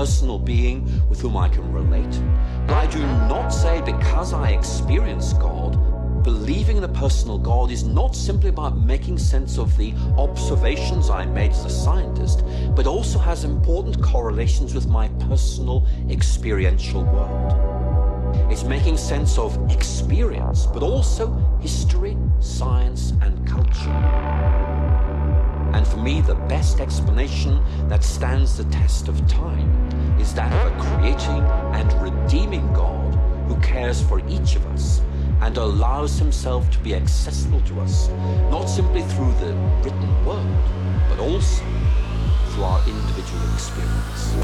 personal being with whom I can relate. But I do not say because I experience God, believing in a personal God is not simply about making sense of the observations I made as a scientist, but also has important correlations with my personal experiential world. It's making sense of experience, but also history, science, and culture. And for me, the best explanation that stands the test of time is that of a creating and redeeming God who cares for each of us and allows himself to be accessible to us, not simply through the written word, but also through our individual experience.